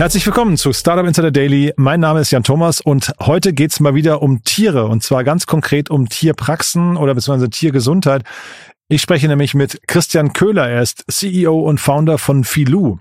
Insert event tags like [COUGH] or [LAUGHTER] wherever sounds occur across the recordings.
Herzlich willkommen zu Startup Insider Daily. Mein Name ist Jan Thomas und heute geht's mal wieder um Tiere und zwar ganz konkret um Tierpraxen oder beziehungsweise Tiergesundheit. Ich spreche nämlich mit Christian Köhler. Er ist CEO und Founder von Filou.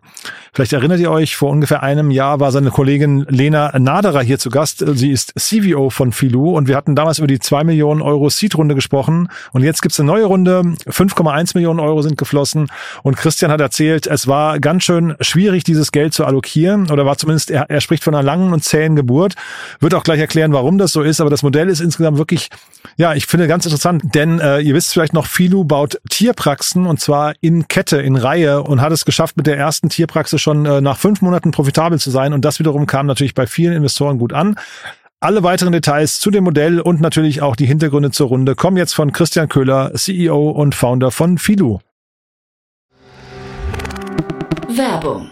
Vielleicht erinnert ihr euch, vor ungefähr einem Jahr war seine Kollegin Lena Naderer hier zu Gast. Sie ist CVO von Filou und wir hatten damals über die zwei Millionen Euro Seed-Runde gesprochen. Und jetzt gibt's eine neue Runde. 5,1 Millionen Euro sind geflossen. Und Christian hat erzählt, es war ganz schön schwierig, dieses Geld zu allokieren. Oder war zumindest, er, er spricht von einer langen und zähen Geburt. Wird auch gleich erklären, warum das so ist. Aber das Modell ist insgesamt wirklich, ja, ich finde ganz interessant. Denn äh, ihr wisst vielleicht noch, Filou baut Tierpraxen und zwar in Kette, in Reihe und hat es geschafft, mit der ersten Tierpraxis schon äh, nach fünf Monaten profitabel zu sein. Und das wiederum kam natürlich bei vielen Investoren gut an. Alle weiteren Details zu dem Modell und natürlich auch die Hintergründe zur Runde kommen jetzt von Christian Köhler, CEO und Founder von Filou. Werbung.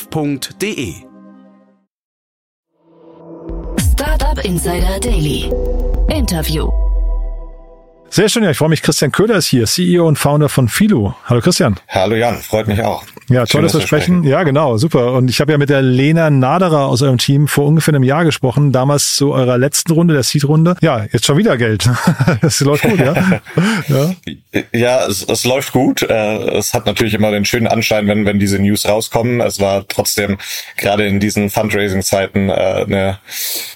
www.startup.de. Startup Insider Daily. Interview. Sehr schön, ja, ich freue mich. Christian Köhler ist hier, CEO und Founder von Philo. Hallo Christian. Hallo Jan, freut mich auch. Ja, toll, dass wir sprechen. Ja, genau, super. Und ich habe ja mit der Lena Naderer aus eurem Team vor ungefähr einem Jahr gesprochen, damals zu eurer letzten Runde, der Seed-Runde. Ja, jetzt schon wieder Geld. [LAUGHS] Das läuft gut, ja? [LAUGHS] ja, ja es, es läuft gut. Äh, es hat natürlich immer den schönen Anschein, wenn, wenn diese News rauskommen. Es war trotzdem gerade in diesen Fundraising-Zeiten äh, eine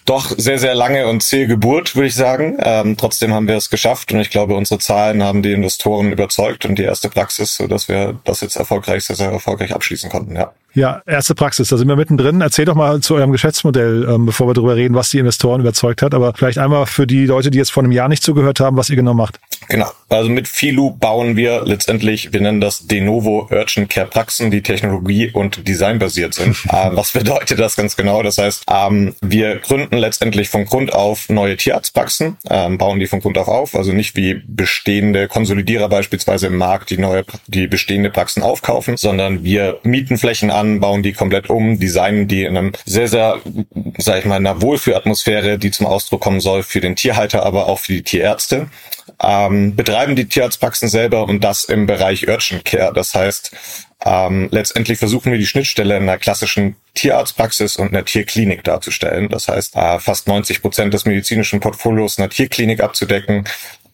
doch sehr, sehr lange und zähe Geburt, würde ich sagen. Ähm, trotzdem haben wir es geschafft und ich glaube, unsere Zahlen haben die Investoren überzeugt und die erste Praxis, so dass wir das jetzt erfolgreich, sehr, sehr erfolgreich abschließen konnten, ja. Ja, erste Praxis, da sind wir mittendrin. Erzähl doch mal zu eurem Geschäftsmodell, ähm, bevor wir darüber reden, was die Investoren überzeugt hat. Aber vielleicht einmal für die Leute, die jetzt vor einem Jahr nicht zugehört haben, was ihr genau macht. Genau. Also mit Filu bauen wir letztendlich, wir nennen das De Novo Urgent Care Praxen, die Technologie und Design basiert sind. äh, [LAUGHS] was bedeutet das ganz genau? Das heißt, ähm, wir gründen letztendlich von Grund auf neue Tierarztpraxen, ähm, bauen die von Grund auf auf, also nicht wie bestehende Konsolidierer beispielsweise im Markt, die neue, die bestehende Praxen aufkaufen, sondern wir mieten Flächen an, bauen die komplett um, designen die in einem sehr, sehr, sag ich mal, einer Wohlfühlatmosphäre, die zum Ausdruck kommen soll für den Tierhalter, aber auch für die Tierärzte. Ähm, betreiben die Tierarztpraxen selber und das im Bereich Urgent Care. Das heißt, ähm, letztendlich versuchen wir die Schnittstelle in einer klassischen Tierarztpraxis und einer Tierklinik darzustellen. Das heißt, äh, fast 90 Prozent des medizinischen Portfolios einer Tierklinik abzudecken,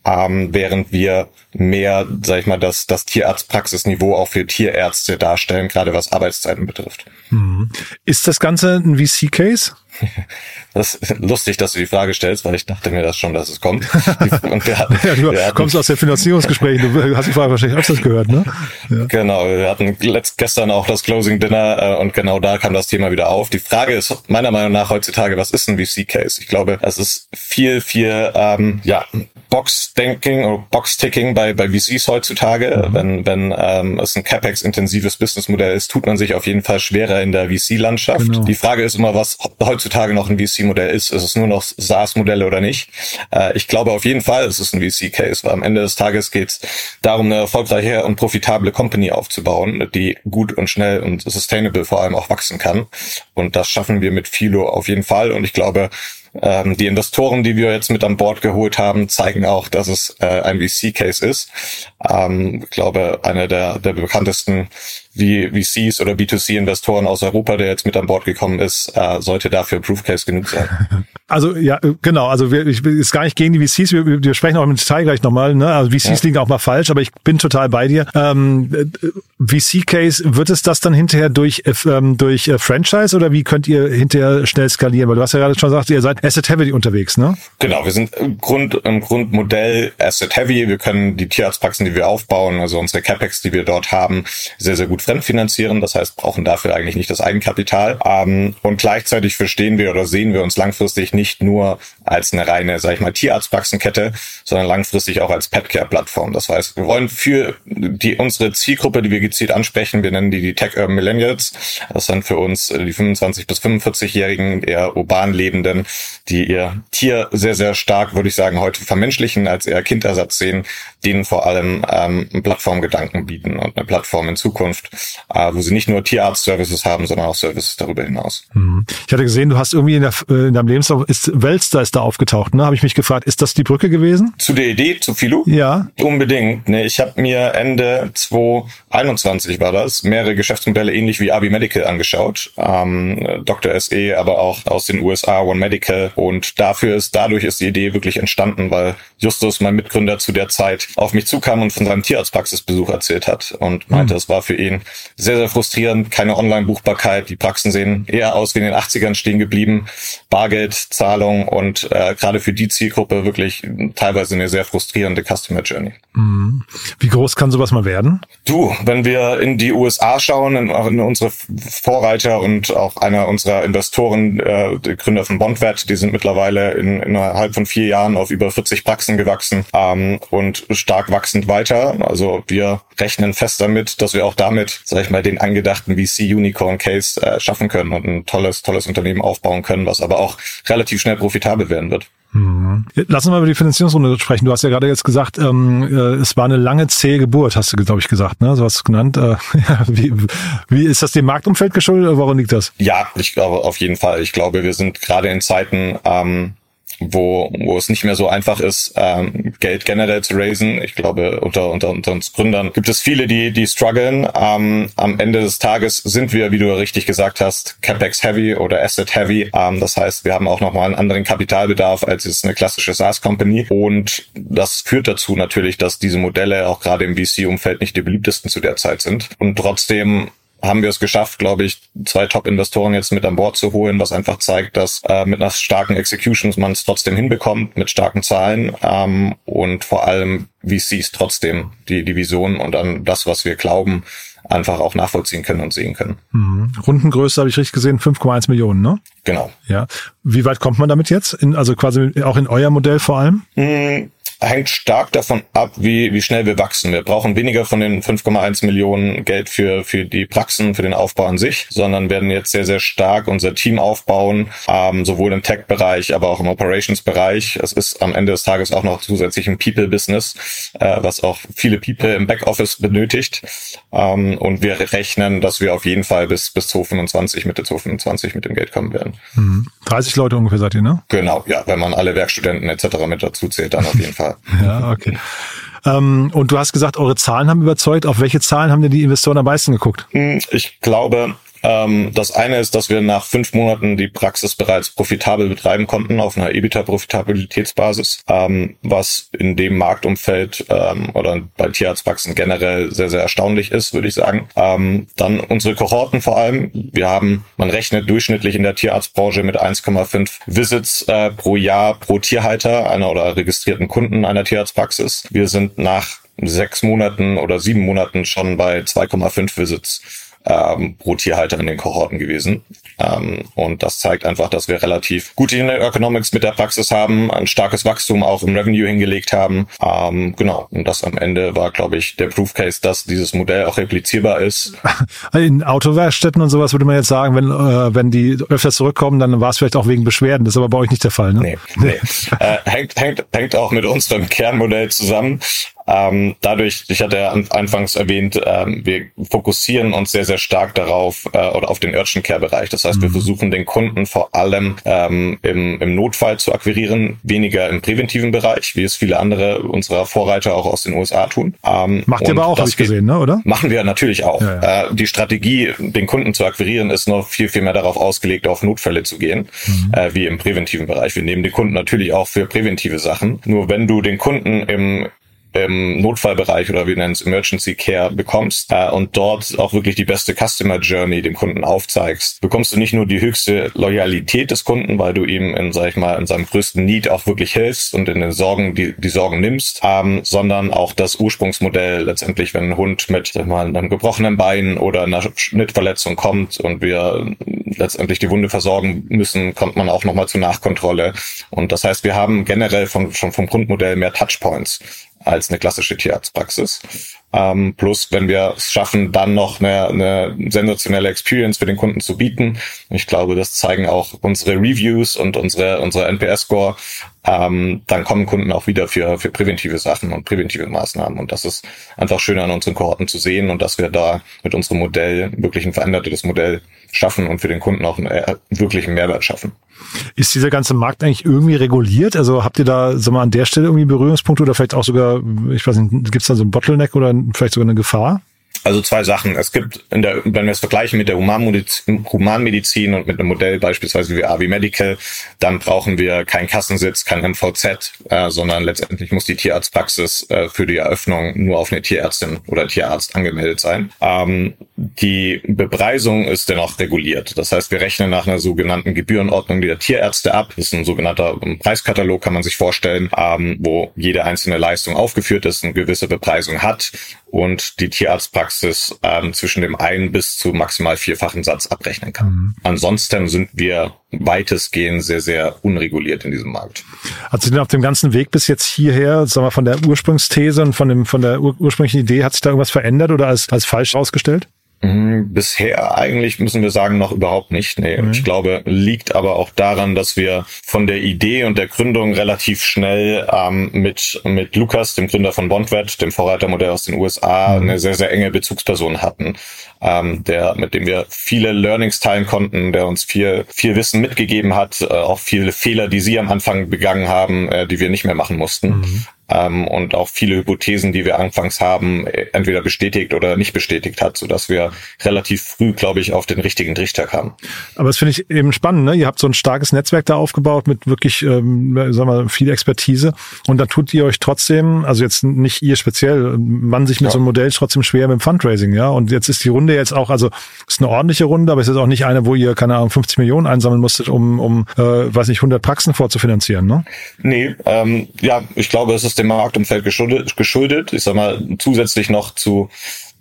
ähm, während wir mehr, sag ich mal, das, das Tierarztpraxisniveau auch für Tierärzte darstellen, gerade was Arbeitszeiten betrifft. Mhm. Ist das Ganze ein VC-Case? [LAUGHS] Das ist lustig, dass du die Frage stellst, weil ich dachte mir das schon, dass es kommt. [LAUGHS] Und wir hatten, ja, du wir hatten, kommst aus der Finanzierungsgespräch, du hast die Frage wahrscheinlich öfters gehört, ne? Ja. Genau, wir hatten letzt, gestern auch das Closing Dinner äh, und genau da kam das Thema wieder auf. Die Frage ist meiner Meinung nach heutzutage, was ist ein VC-Case? Ich glaube, es ist viel, viel ähm, ja, Box-Thinking oder Box-Ticking bei, bei VCs heutzutage. Mhm. Wenn, wenn ähm, es ein CapEx-intensives Businessmodell ist, tut man sich auf jeden Fall schwerer in der VC-Landschaft. Genau. Die Frage ist immer, was heutzutage noch ein VC-Modell ist. Ist es nur noch SaaS-Modelle oder nicht? Äh, ich glaube auf jeden Fall, es ist ein VC-Case, weil am Ende des Tages geht es darum, eine erfolgreiche und profitable Company aufzubauen, die gut und schnell und sustainable vor allem auch wachsen kann. Und das schaffen wir mit Philo auf jeden Fall. Und ich glaube, ähm, die Investoren, die wir jetzt mit an Bord geholt haben, zeigen auch, dass es äh, ein VC-Case ist. Ähm, ich glaube, einer der, der bekanntesten VCs oder B2C-Investoren aus Europa, der jetzt mit an Bord gekommen ist, äh, sollte dafür Proof Case genug sein. [LAUGHS] Also ja, genau. Also wir, ich jetzt gar nicht gegen die VCs. Wir, wir sprechen auch im Detail gleich nochmal. Ne? Also VCs ja. liegen auch mal falsch, aber ich bin total bei dir. Ähm, VC-Case wird es das dann hinterher durch ähm, durch äh, Franchise oder wie könnt ihr hinterher schnell skalieren? Weil du hast ja gerade schon gesagt, ihr seid Asset Heavy unterwegs, ne? Genau, wir sind im Grund im Grundmodell Asset Heavy. Wir können die Tierarztpraxen, die wir aufbauen, also unsere Capex, die wir dort haben, sehr sehr gut fremdfinanzieren. Das heißt, brauchen dafür eigentlich nicht das Eigenkapital. Ähm, und gleichzeitig verstehen wir oder sehen wir uns langfristig nicht nur als eine reine, sag ich mal, Tierarztpraxenkette, sondern langfristig auch als Petcare-Plattform. Das heißt, wir wollen für die unsere Zielgruppe, die wir gezielt ansprechen, wir nennen die die Tech Urban Millennials. Das sind für uns die 25 bis 45-Jährigen, eher urban Lebenden, die ihr Tier sehr, sehr stark, würde ich sagen, heute vermenschlichen, als eher Kindersatz sehen, denen vor allem ähm, Plattformgedanken bieten und eine Plattform in Zukunft, äh, wo sie nicht nur Tierarzt-Services haben, sondern auch Services darüber hinaus. Mhm. Ich hatte gesehen, du hast irgendwie in, der, äh, in deinem Lebenslauf, ist Welster ist da aufgetaucht, ne? Habe ich mich gefragt, ist das die Brücke gewesen? Zu der Idee, zu Philo? Ja. Unbedingt. Ne, ich habe mir Ende 2021 war das, mehrere Geschäftsmodelle ähnlich wie Abi Medical angeschaut. Ähm, Dr. SE, aber auch aus den USA, One Medical. Und dafür ist, dadurch ist die Idee wirklich entstanden, weil Justus, mein Mitgründer zu der Zeit, auf mich zukam und von seinem Tierarztpraxisbesuch erzählt hat und meinte, mhm. es war für ihn sehr, sehr frustrierend, keine Online-Buchbarkeit. Die Praxen sehen eher aus wie in den 80ern stehen geblieben. Bargeldzahlung und äh, gerade für die Zielgruppe wirklich teilweise eine sehr frustrierende Customer Journey. Mhm. Wie groß kann sowas mal werden? Du, wenn wir in die USA schauen, in, in unsere Vorreiter und auch einer unserer Investoren, äh, Gründer von Bondwert, die sind mittlerweile in, innerhalb von vier Jahren auf über 40 Praxen gewachsen ähm, und stark wachsend weiter. Also wir rechnen fest damit, dass wir auch damit, sag ich mal, den angedachten VC Unicorn Case äh, schaffen können und ein tolles, tolles Unternehmen aufbauen können, was aber auch relativ schnell profitabel werden wird. Mhm. Lass uns mal über die Finanzierungsrunde sprechen. Du hast ja gerade jetzt gesagt, ähm, äh, es war eine lange zähe Geburt, hast du, glaube ich, gesagt, ne? So hast du es genannt. Äh, [LAUGHS] wie, wie ist das dem Marktumfeld geschuldet oder woran liegt das? Ja, ich glaube auf jeden Fall. Ich glaube, wir sind gerade in Zeiten ähm, wo, wo es nicht mehr so einfach ist, ähm, Geld generell zu raisen. Ich glaube, unter, unter, unter uns Gründern gibt es viele, die, die strugglen. Ähm, am Ende des Tages sind wir, wie du richtig gesagt hast, CapEx heavy oder Asset heavy. Ähm, das heißt, wir haben auch nochmal einen anderen Kapitalbedarf als jetzt eine klassische SaaS-Company. Und das führt dazu natürlich, dass diese Modelle auch gerade im VC-Umfeld nicht die beliebtesten zu der Zeit sind. Und trotzdem haben wir es geschafft, glaube ich, zwei Top-Investoren jetzt mit an Bord zu holen, was einfach zeigt, dass äh, mit einer starken Execution man es trotzdem hinbekommt, mit starken Zahlen ähm, und vor allem VCs trotzdem die, die Vision und dann das, was wir glauben, einfach auch nachvollziehen können und sehen können. Mhm. Rundengröße habe ich richtig gesehen, 5,1 Millionen, ne? Genau. Ja. Wie weit kommt man damit jetzt? In, also quasi auch in euer Modell vor allem? Mhm hängt stark davon ab, wie, wie schnell wir wachsen. Wir brauchen weniger von den 5,1 Millionen Geld für, für die Praxen, für den Aufbau an sich, sondern werden jetzt sehr, sehr stark unser Team aufbauen, ähm, sowohl im Tech-Bereich, aber auch im Operations-Bereich. Es ist am Ende des Tages auch noch zusätzlich ein People-Business, äh, was auch viele People im Backoffice benötigt. Ähm, und wir rechnen, dass wir auf jeden Fall bis, bis 2025, Mitte 2025 mit dem Geld kommen werden. 30 mhm. Leute ungefähr seid ihr, ne? Genau, ja, wenn man alle Werkstudenten etc. mit dazu zählt, dann auf jeden Fall. Ja, okay. Ähm, und du hast gesagt, eure Zahlen haben überzeugt. Auf welche Zahlen haben denn die Investoren am meisten geguckt? Hm, ich glaube, das eine ist, dass wir nach fünf Monaten die Praxis bereits profitabel betreiben konnten auf einer EBITDA-Profitabilitätsbasis, ähm, was in dem Marktumfeld ähm, oder bei Tierarztpraxen generell sehr, sehr erstaunlich ist, würde ich sagen. Ähm, dann unsere Kohorten vor allem. Wir haben, man rechnet durchschnittlich in der Tierarztbranche mit 1,5 Visits äh, pro Jahr pro Tierhalter einer oder registrierten Kunden einer Tierarztpraxis. Wir sind nach sechs Monaten oder sieben Monaten schon bei 2,5 Visits ähm, pro Tierhalter in den Kohorten gewesen. Ähm, und das zeigt einfach, dass wir relativ gute Unit Economics mit der Praxis haben, ein starkes Wachstum auch im Revenue hingelegt haben. Ähm, genau. Und das am Ende war, glaube ich, der Proof Case, dass dieses Modell auch replizierbar ist. [LAUGHS] In Autowerkstätten und sowas würde man jetzt sagen, wenn, äh, wenn die öfter zurückkommen, dann war es vielleicht auch wegen Beschwerden. Das ist aber bei euch nicht der Fall, ne? Nee, nee. [LAUGHS] äh, hängt, hängt, hängt auch mit unserem Kernmodell zusammen. Ähm, dadurch, ich hatte ja anfangs erwähnt, ähm, wir fokussieren uns sehr, sehr stark darauf äh, oder auf den Urgent Care Bereich. Das heißt, mhm. wir versuchen den Kunden vor allem ähm, im, im Notfall zu akquirieren, weniger im präventiven Bereich, wie es viele andere unserer Vorreiter auch aus den USA tun. Ähm, Macht ihr aber auch, habe ich gesehen, ne? oder? Machen wir natürlich auch. Ja, ja. Äh, die Strategie, den Kunden zu akquirieren, ist noch viel, viel mehr darauf ausgelegt, auf Notfälle zu gehen, mhm. äh, wie im präventiven Bereich. Wir nehmen den Kunden natürlich auch für präventive Sachen. Nur wenn du den Kunden im im Notfallbereich oder wir nennen es Emergency Care bekommst äh, und dort auch wirklich die beste Customer Journey dem Kunden aufzeigst, bekommst du nicht nur die höchste Loyalität des Kunden, weil du ihm in, sag ich mal, in seinem größten Need auch wirklich hilfst und in den Sorgen, die, die Sorgen nimmst, ähm, sondern auch das Ursprungsmodell letztendlich, wenn ein Hund mit, sag ich mal, einem gebrochenen Bein oder einer Schnittverletzung kommt und wir letztendlich die Wunde versorgen müssen, kommt man auch nochmal zur Nachkontrolle. Und das heißt, wir haben generell vom, schon vom Grundmodell mehr Touchpoints als eine klassische Tierarztpraxis. Ähm, plus, wenn wir es schaffen, dann noch eine, eine sensationelle Experience für den Kunden zu bieten. Ich glaube, das zeigen auch unsere Reviews und unsere, unsere NPS-Score. Ähm, dann kommen Kunden auch wieder für, für präventive Sachen und präventive Maßnahmen. Und das ist einfach schön an unseren Kohorten zu sehen und dass wir da mit unserem Modell wirklich ein verändertes Modell schaffen und für den Kunden auch einen äh, wirklichen Mehrwert schaffen. Ist dieser ganze Markt eigentlich irgendwie reguliert? Also habt ihr da sag mal, an der Stelle irgendwie Berührungspunkte oder vielleicht auch sogar, ich weiß nicht, gibt es da so ein Bottleneck oder vielleicht sogar eine Gefahr? Also zwei Sachen. Es gibt, in der, wenn wir es vergleichen mit der Humanmedizin, Humanmedizin und mit einem Modell beispielsweise wie AV Medical, dann brauchen wir keinen Kassensitz, kein MVZ, äh, sondern letztendlich muss die Tierarztpraxis äh, für die Eröffnung nur auf eine Tierärztin oder Tierarzt angemeldet sein. Ähm, die Bepreisung ist dennoch reguliert. Das heißt, wir rechnen nach einer sogenannten Gebührenordnung der Tierärzte ab. Das ist ein sogenannter Preiskatalog, kann man sich vorstellen, ähm, wo jede einzelne Leistung aufgeführt ist, eine gewisse Bepreisung hat und die Tierarztpraxis ähm, zwischen dem einen bis zu maximal vierfachen Satz abrechnen kann. Mhm. Ansonsten sind wir weitestgehend sehr, sehr unreguliert in diesem Markt. Hat sich denn auf dem ganzen Weg bis jetzt hierher, sagen wir, von der Ursprungsthese und von dem, von der ur ursprünglichen Idee, hat sich da irgendwas verändert oder als, als falsch herausgestellt? Mhm, bisher eigentlich müssen wir sagen noch überhaupt nicht. Nee, mhm. ich glaube, liegt aber auch daran, dass wir von der Idee und der Gründung relativ schnell ähm, mit mit Lukas, dem Gründer von Bondwet, dem Vorreitermodell aus den USA, mhm. eine sehr sehr enge Bezugsperson hatten, ähm, der mit dem wir viele Learnings teilen konnten, der uns viel viel Wissen mitgegeben hat, äh, auch viele Fehler, die sie am Anfang begangen haben, äh, die wir nicht mehr machen mussten. Mhm ähm, und auch viele Hypothesen, die wir anfangs haben, äh, entweder bestätigt oder nicht bestätigt hat, so dass wir relativ früh, glaube ich, auf den richtigen Trichter kamen. Aber das finde ich eben spannend. Ne? Ihr habt so ein starkes Netzwerk da aufgebaut mit wirklich, ähm, sagen wir, viel Expertise und da tut ihr euch trotzdem, also jetzt nicht ihr speziell, man sich mit ja. so einem Modell trotzdem schwer mit dem Fundraising, ja. Und jetzt ist die Runde jetzt auch, also ist eine ordentliche Runde, aber es ist auch nicht eine, wo ihr keine Ahnung 50 Millionen einsammeln musstet, um, um, äh, weiß nicht, 100 Praxen vorzufinanzieren, ne? Nee, ähm, ja, ich glaube, es ist dem Marktumfeld geschuldet, geschuldet. Ich sag mal, zusätzlich noch zu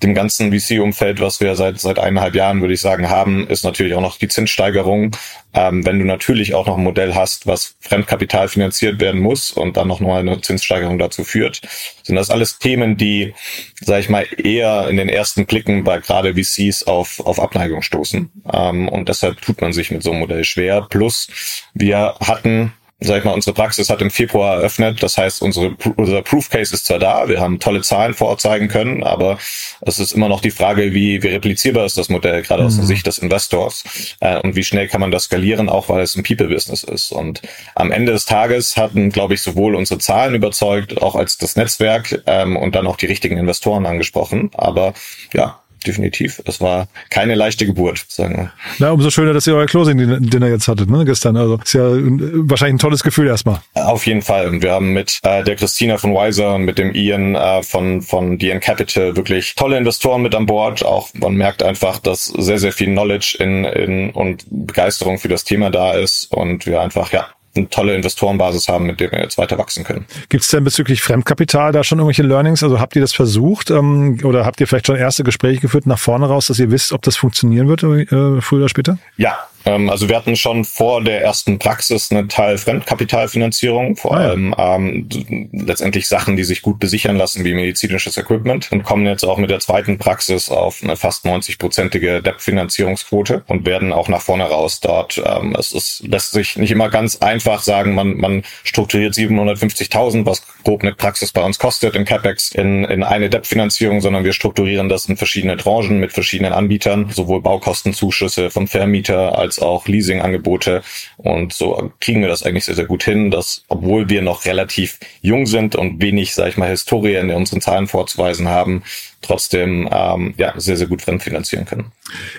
dem ganzen VC-Umfeld, was wir seit seit eineinhalb Jahren, würde ich sagen, haben, ist natürlich auch noch die Zinssteigerung. Ähm, wenn du natürlich auch noch ein Modell hast, was Fremdkapital finanziert werden muss und dann noch mal eine Zinssteigerung dazu führt, sind das alles Themen, die, sage ich mal, eher in den ersten Blicken bei gerade VCs auf auf Abneigung stoßen. Ähm, und deshalb tut man sich mit so einem Modell schwer. Plus wir hatten sag ich mal, unsere Praxis hat im Februar eröffnet. Das heißt, unsere, unser Proof Case ist zwar da, wir haben tolle Zahlen vor Ort zeigen können, aber es ist immer noch die Frage, wie, wie replizierbar ist das Modell, gerade mhm. aus der mhm. Sicht des Investors, äh, und wie schnell kann man das skalieren, auch weil es ein People-Business ist. Und am Ende des Tages hatten, glaube ich, sowohl unsere Zahlen überzeugt, auch als das Netzwerk ähm, und dann auch die richtigen Investoren angesprochen. Aber ja, definitiv. Es war keine leichte Geburt, sagen wir. Na, umso schöner, dass ihr euer Closing-Dinner jetzt hattet, ne, gestern. Also ist ja wahrscheinlich ein tolles Gefühl erstmal. Auf jeden Fall. Und wir haben mit äh, der Christina von Wiser und mit dem Ian äh, von, von DN Capital wirklich tolle Investoren mit an Bord. Auch man merkt einfach, dass sehr, sehr viel Knowledge in, in und Begeisterung für das Thema da ist und wir einfach, ja, eine tolle Investorenbasis haben, mit der wir jetzt weiter wachsen können. Gibt es denn bezüglich Fremdkapital da schon irgendwelche Learnings? Also habt ihr das versucht ähm, oder habt ihr vielleicht schon erste Gespräche geführt nach vorne raus, dass ihr wisst, ob das funktionieren wird äh, früher oder später? Ja, also wir hatten schon vor der ersten Praxis eine Teil Fremdkapitalfinanzierung, vor Ah, ja. allem ähm, letztendlich Sachen, die sich gut besichern lassen, wie medizinisches Equipment und kommen jetzt auch mit der zweiten Praxis auf eine fast 90-prozentige Debt-Finanzierungsquote und werden auch nach vorne raus dort. Ähm, es ist, lässt sich nicht immer ganz einfach sagen, man, man strukturiert 750.000, was grob eine Praxis bei uns kostet im CapEx, in, in eine Debt-Finanzierung, sondern wir strukturieren das in verschiedene Tranchen mit verschiedenen Anbietern, sowohl Baukostenzuschüsse vom Vermieter als auch Leasingangebote. Und so kriegen wir das eigentlich sehr, sehr gut hin, dass, obwohl wir noch relativ jung sind und wenig, sag ich mal, Historie in unseren Zahlen vorzuweisen haben, trotzdem ähm, ja sehr, sehr gut fremdfinanzieren können.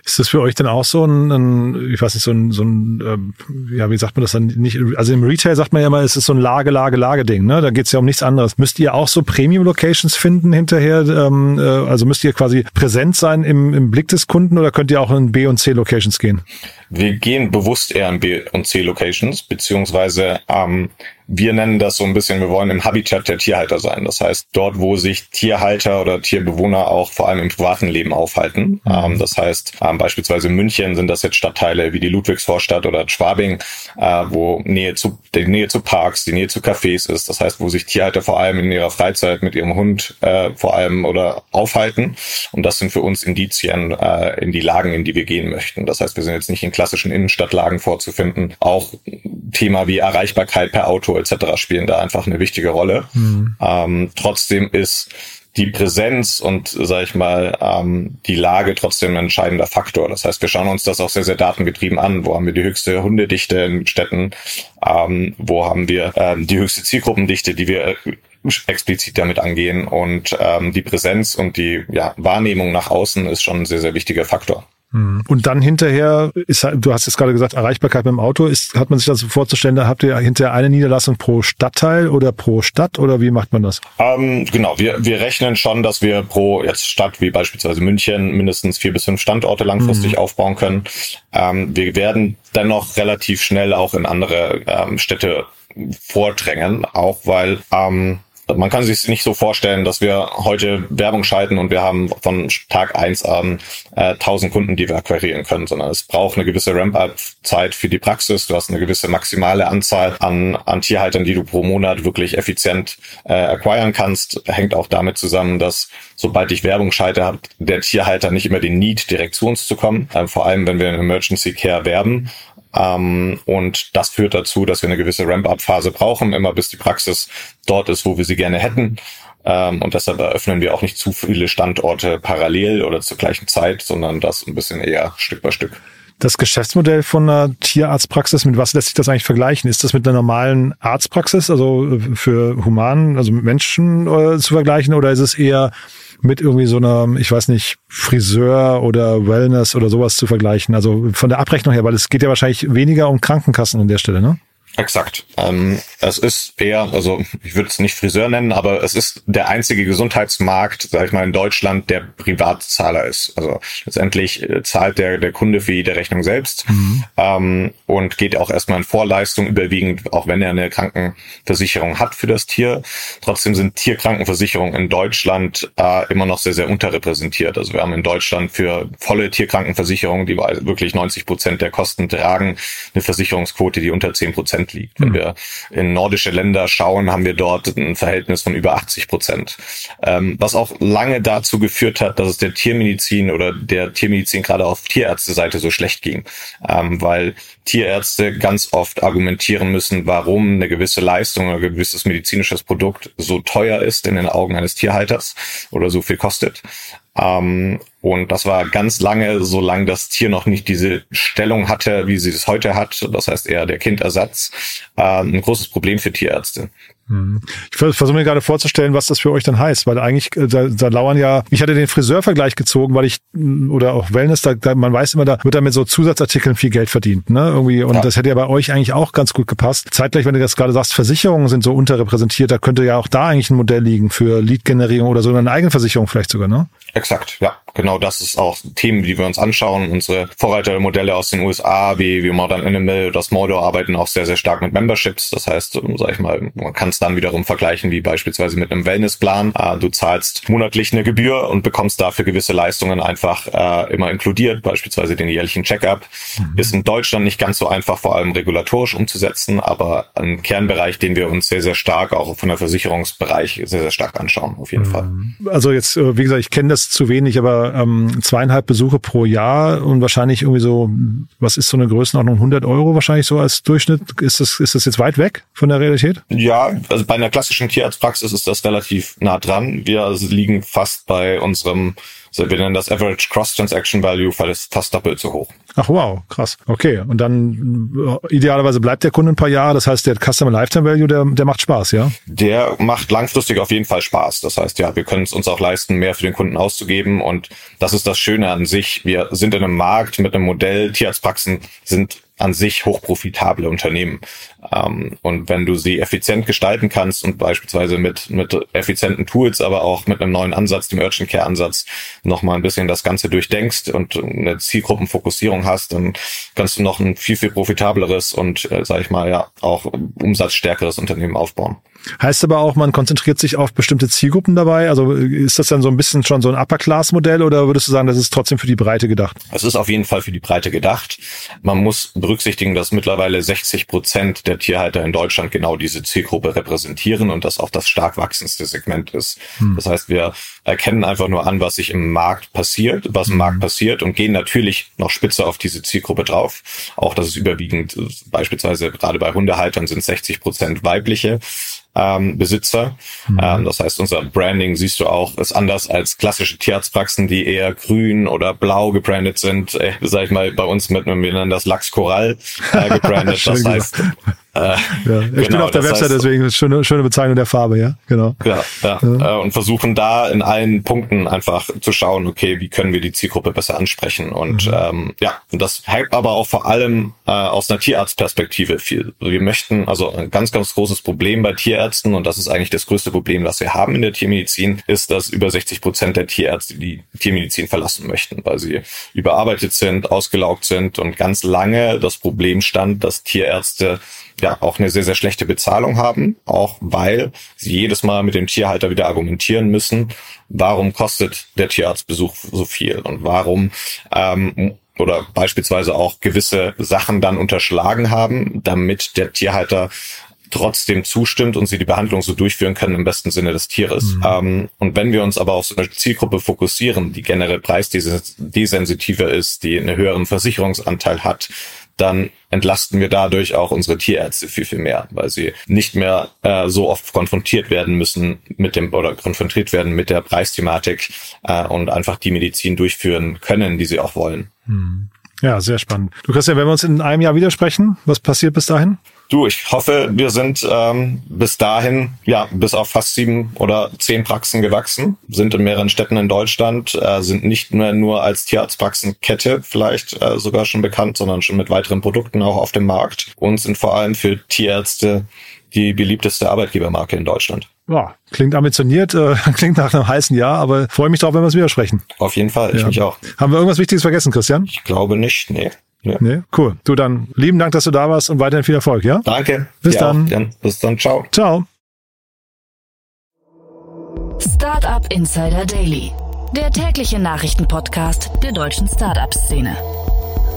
Ist das für euch dann auch so ein, ein ich weiß nicht, so ein, so ein ähm, ja, wie sagt man das dann nicht? Also im Retail sagt man ja immer, es ist so ein Lage, Lage, Lage-Ding, ne? Da geht's ja um nichts anderes. Müsst ihr auch so Premium-Locations finden hinterher? Ähm, äh, also müsst ihr quasi präsent sein im, im Blick des Kunden oder könnt ihr auch in B- und C-Locations gehen? Wir gehen bewusst eher in B- und C-Locations, beziehungsweise ähm, wir nennen das so ein bisschen, wir wollen im Habitat der Tierhalter sein. Das heißt, dort, wo sich Tierhalter oder Tierbewohner auch vor allem im privaten Leben aufhalten. Ähm, das heißt, ähm, beispielsweise in München sind das jetzt Stadtteile wie die Ludwigsvorstadt oder Schwabing, äh, wo Nähe zu, die Nähe zu Parks, die Nähe zu Cafés ist. Das heißt, wo sich Tierhalter vor allem in ihrer Freizeit mit ihrem Hund äh, vor allem oder aufhalten. Und das sind für uns Indizien äh, in die Lagen, in die wir gehen möchten. Das heißt, wir sind jetzt nicht in klassischen Innenstadtlagen vorzufinden. Auch Thema wie Erreichbarkeit per Auto etc. spielen da einfach eine wichtige Rolle. Ähm, trotzdem ist die Präsenz und, sage ich mal, ähm, die Lage trotzdem ein entscheidender Faktor. Das heißt, wir schauen uns das auch sehr, sehr datengetrieben an. Wo haben wir die höchste Hundedichte in Städten? Ähm, wo haben wir ähm, die höchste Zielgruppendichte, die wir äh, explizit damit angehen? Und ähm, die Präsenz und die ja, Wahrnehmung nach außen ist schon ein sehr, sehr wichtiger Faktor. Und dann hinterher ist halt, du hast jetzt gerade gesagt, Erreichbarkeit mit dem Auto, ist, hat man sich das so vorzustellen, da habt ihr hinterher eine Niederlassung pro Stadtteil oder pro Stadt oder wie macht man das? Ähm, genau, wir, wir rechnen schon, dass wir pro jetzt Stadt wie beispielsweise München mindestens vier bis fünf Standorte langfristig aufbauen können. Ähm, wir werden dennoch relativ schnell auch in andere ähm, Städte vordrängen, auch weil ähm, man kann sich nicht so vorstellen, dass wir heute Werbung schalten und wir haben von Tag eins an äh, 1000 Kunden, die wir akquirieren können, sondern es braucht eine gewisse Ramp-up-Zeit für die Praxis. Du hast eine gewisse maximale Anzahl an, an Tierhaltern, die du pro Monat wirklich effizient äh, acquiren kannst. Hängt auch damit zusammen, dass sobald ich Werbung schalte, hat der Tierhalter nicht immer den Need, direkt zu uns zu kommen. Ähm, vor allem, wenn wir in Emergency Care werben. Ähm, und das führt dazu, dass wir eine gewisse Ramp-up-Phase brauchen, immer bis die Praxis dort ist, wo wir sie gerne hätten. Ähm, und deshalb eröffnen wir auch nicht zu viele Standorte parallel oder zur gleichen Zeit, sondern das ein bisschen eher Stück bei Stück. Das Geschäftsmodell von einer Tierarztpraxis, mit was lässt sich das eigentlich vergleichen? Ist das mit einer normalen Arztpraxis, also für Humanen, also mit Menschen äh, zu vergleichen, oder ist es eher mit irgendwie so einer, ich weiß nicht, Friseur oder Wellness oder sowas zu vergleichen? Also von der Abrechnung her, weil es geht ja wahrscheinlich weniger um Krankenkassen an der Stelle, ne? Exakt. Ähm, es ist eher, also ich würde es nicht Friseur nennen, aber es ist der einzige Gesundheitsmarkt, sag ich mal, in Deutschland, der Privatzahler ist. Also letztendlich äh, zahlt der, der Kunde für jede Rechnung selbst ähm, und geht auch erstmal in Vorleistung überwiegend, auch wenn er eine Krankenversicherung hat für das Tier. Trotzdem sind Tierkrankenversicherungen in Deutschland äh, immer noch sehr, sehr unterrepräsentiert. Also wir haben in Deutschland für volle Tierkrankenversicherungen, die wirklich 90 Prozent der Kosten tragen, eine Versicherungsquote, die unter 10 Prozent liegt. Wenn wir in nordische Länder schauen, haben wir dort ein Verhältnis von über 80 Prozent. Ähm, was auch lange dazu geführt hat, dass es der Tiermedizin oder der Tiermedizin gerade auf Tierärzteseite so schlecht ging. Ähm, weil Tierärzte ganz oft argumentieren müssen, warum eine gewisse Leistung oder ein gewisses medizinisches Produkt so teuer ist in den Augen eines Tierhalters oder so viel kostet. Ähm, und das war ganz lange, solange das Tier noch nicht diese Stellung hatte, wie sie es heute hat. Das heißt eher der Kindersatz. Äh, ein großes Problem für Tierärzte. Ich vers- versuche mir gerade vorzustellen, was das für euch dann heißt, weil eigentlich äh, da, da lauern ja, ich hatte den Friseurvergleich gezogen, weil ich mh, oder auch Wellness, da, da man weiß immer, da wird da mit so Zusatzartikeln viel Geld verdient, ne? Irgendwie und Ja. das hätte ja bei euch eigentlich auch ganz gut gepasst. Zeitgleich, wenn du das gerade sagst, Versicherungen sind so unterrepräsentiert, da könnte ja auch da eigentlich ein Modell liegen für Lead-Generierung oder so eine Eigenversicherung vielleicht sogar, ne? Exakt, ja. Genau das ist auch Themen, die wir uns anschauen. Unsere Vorreitermodelle aus den USA wie, wie Modern Animal oder Smolder arbeiten auch sehr, sehr stark mit Memberships. Das heißt, ähm, sag ich mal, man kann es dann wiederum vergleichen wie beispielsweise mit einem Wellnessplan. Äh, du zahlst monatlich eine Gebühr und bekommst dafür gewisse Leistungen einfach äh, immer inkludiert, beispielsweise den jährlichen Checkup. Mhm. Ist in Deutschland nicht ganz so einfach, vor allem regulatorisch umzusetzen, aber ein Kernbereich, den wir uns sehr, sehr stark auch von der Versicherungsbereich sehr, sehr stark anschauen, auf jeden mhm. Fall. Also jetzt, äh, wie gesagt, ich kenne das zu wenig, aber ähm, zweieinhalb Besuche pro Jahr und wahrscheinlich irgendwie so, was ist so eine Größenordnung, 100 Euro wahrscheinlich so als Durchschnitt. Ist das, ist das jetzt weit weg von der Realität? Ja, also bei einer klassischen Tierarztpraxis ist das relativ nah dran. Wir liegen fast bei unserem also wir nennen das Average Cross Transaction Value, weil es fast doppelt so hoch. Ach wow, krass. Okay. Und dann äh, idealerweise bleibt der Kunde ein paar Jahre. Das heißt, der Customer Lifetime Value, der, der macht Spaß, ja? Der macht langfristig auf jeden Fall Spaß. Das heißt, ja, wir können es uns auch leisten, mehr für den Kunden auszugeben. Und das ist das Schöne an sich. Wir sind in einem Markt mit einem Modell. Tierarztpraxen sind an sich hochprofitable Unternehmen. Ähm, und wenn du sie effizient gestalten kannst und beispielsweise mit, mit effizienten Tools, aber auch mit einem neuen Ansatz, dem Urgent Care Ansatz, nochmal ein bisschen das Ganze durchdenkst und eine Zielgruppenfokussierung hast, dann kannst du noch ein viel, viel profitableres und, äh, sag ich mal, ja, auch umsatzstärkeres Unternehmen aufbauen. Heißt aber auch, man konzentriert sich auf bestimmte Zielgruppen dabei? Also ist das dann so ein bisschen schon so ein Upper-Class-Modell oder würdest du sagen, das ist trotzdem für die Breite gedacht? Es ist auf jeden Fall für die Breite gedacht. Man muss berücksichtigen, dass mittlerweile 60 Prozent der Tierhalter in Deutschland genau diese Zielgruppe repräsentieren und das auch das stark wachsendste Segment ist. Hm. Das heißt, wir erkennen einfach nur an, was sich im Markt passiert, was im hm. Markt passiert und gehen natürlich noch spitze auf diese Zielgruppe drauf. Auch das ist überwiegend, beispielsweise gerade bei Hundehaltern sind 60 Prozent weibliche ähm, Besitzer. Mhm. Ähm, das heißt, unser Branding siehst du auch, ist anders als klassische Tierarztpraxen, die eher grün oder blau gebrandet sind. Äh, sag ich mal, bei uns mit wir nennen das Lachs Korall äh, gebrandet. [LAUGHS] das heißt, äh, ja, ich genau, bin auf der Website, heißt, deswegen ist schöne, schöne Bezeichnung der Farbe, ja, genau. Ja, ja, ja. Äh, und versuchen da in allen Punkten einfach zu schauen, okay, wie können wir die Zielgruppe besser ansprechen und mhm. ähm, ja, und das hängt aber auch vor allem äh, aus einer Tierarztperspektive viel. Wir möchten, also ein ganz, ganz großes Problem bei Tierärzten und das ist eigentlich das größte Problem, was wir haben in der Tiermedizin, ist, dass über 60 Prozent der Tierärzte die Tiermedizin verlassen möchten, weil sie überarbeitet sind, ausgelaugt sind und ganz lange das Problem stand, dass Tierärzte ja auch eine sehr, sehr schlechte Bezahlung haben, auch weil sie jedes Mal mit dem Tierhalter wieder argumentieren müssen, warum kostet der Tierarztbesuch so viel und warum ähm, oder beispielsweise auch gewisse Sachen dann unterschlagen haben, damit der Tierhalter trotzdem zustimmt und sie die Behandlung so durchführen können im besten Sinne des Tieres. Mhm. Ähm, und wenn wir uns aber auf so eine Zielgruppe fokussieren, die generell preisdesensitiver ist, die einen höheren Versicherungsanteil hat, dann entlasten wir dadurch auch unsere Tierärzte viel, viel mehr, weil sie nicht mehr äh, so oft konfrontiert werden müssen mit dem oder konfrontiert werden mit der Preisthematik äh, und einfach die Medizin durchführen können, die sie auch wollen. Hm. Ja, sehr spannend. Du Christian, wenn wir uns in einem Jahr widersprechen, was passiert bis dahin? Du, ich hoffe, wir sind ähm, bis dahin ja bis auf fast sieben oder zehn Praxen gewachsen, sind in mehreren Städten in Deutschland, äh, sind nicht mehr nur als Tierarztpraxenkette vielleicht äh, sogar schon bekannt, sondern schon mit weiteren Produkten auch auf dem Markt und sind vor allem für Tierärzte die beliebteste Arbeitgebermarke in Deutschland. Ja, klingt ambitioniert, äh, [LAUGHS] klingt nach einem heißen Jahr, aber freue mich drauf, wenn wir es wieder sprechen. Auf jeden Fall, ich ja. mich auch. Haben wir irgendwas Wichtiges vergessen, Christian? Ich glaube nicht, nee. Ja. Nee, cool. Du dann, lieben Dank, dass du da warst und weiterhin viel Erfolg, ja? Danke. Bis dann. Auch, Bis dann. Ciao. Ciao. Startup Insider Daily, der tägliche Nachrichtenpodcast der deutschen Startup-Szene.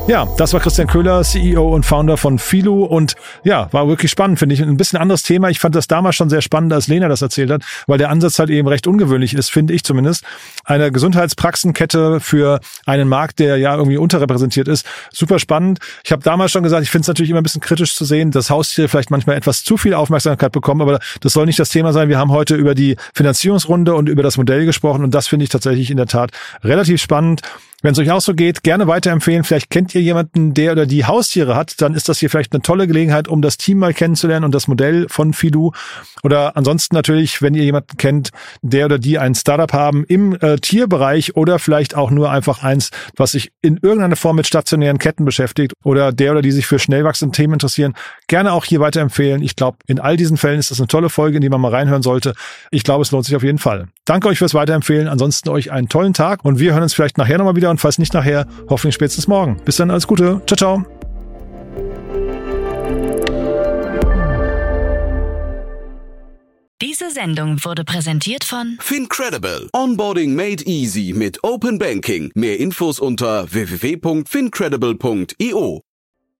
Ja, das war Christian Köhler, CEO und Founder von Filu und ja, war wirklich spannend, finde ich. Ein bisschen anderes Thema. Ich fand das damals schon sehr spannend, als Lena das erzählt hat, weil der Ansatz halt eben recht ungewöhnlich ist, finde ich zumindest. Eine Gesundheitspraxenkette für einen Markt, der ja irgendwie unterrepräsentiert ist. Super spannend. Ich habe damals schon gesagt, ich finde es natürlich immer ein bisschen kritisch zu sehen, dass Haustiere vielleicht manchmal etwas zu viel Aufmerksamkeit bekommen, aber das soll nicht das Thema sein. Wir haben heute über die Finanzierungsrunde und über das Modell gesprochen und das finde ich tatsächlich in der Tat relativ spannend. Wenn es euch auch so geht, gerne weiterempfehlen. Vielleicht kennt ihr jemanden, der oder die Haustiere hat, dann ist das hier vielleicht eine tolle Gelegenheit, um das Team mal kennenzulernen und das Modell von Fidu. Oder ansonsten natürlich, wenn ihr jemanden kennt, der oder die ein Startup haben im äh, Tierbereich oder vielleicht auch nur einfach eins, was sich in irgendeiner Form mit stationären Ketten beschäftigt oder der oder die sich für schnell wachsende Themen interessieren, gerne auch hier weiterempfehlen. Ich glaube, in all diesen Fällen ist das eine tolle Folge, in die man mal reinhören sollte. Ich glaube, es lohnt sich auf jeden Fall. Danke euch fürs Weiterempfehlen. Ansonsten euch einen tollen Tag und wir hören uns vielleicht nachher nochmal wieder und falls nicht nachher, hoffentlich spätestens morgen. Bis dann, alles Gute. Ciao, ciao. Diese Sendung wurde präsentiert von Fincredible. Onboarding made easy mit Open Banking. Mehr Infos unter www.fincredible.io.